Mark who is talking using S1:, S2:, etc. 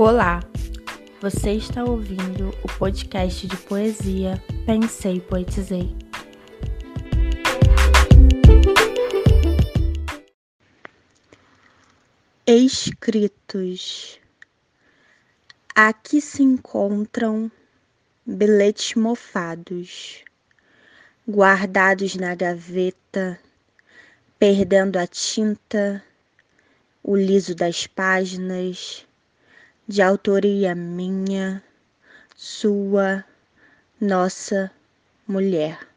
S1: Olá, você está ouvindo o podcast de poesia Pensei Poetizei. Escritos Aqui se encontram bilhetes mofados, guardados na gaveta, perdendo a tinta, o liso das páginas de autoria minha, sua, nossa mulher.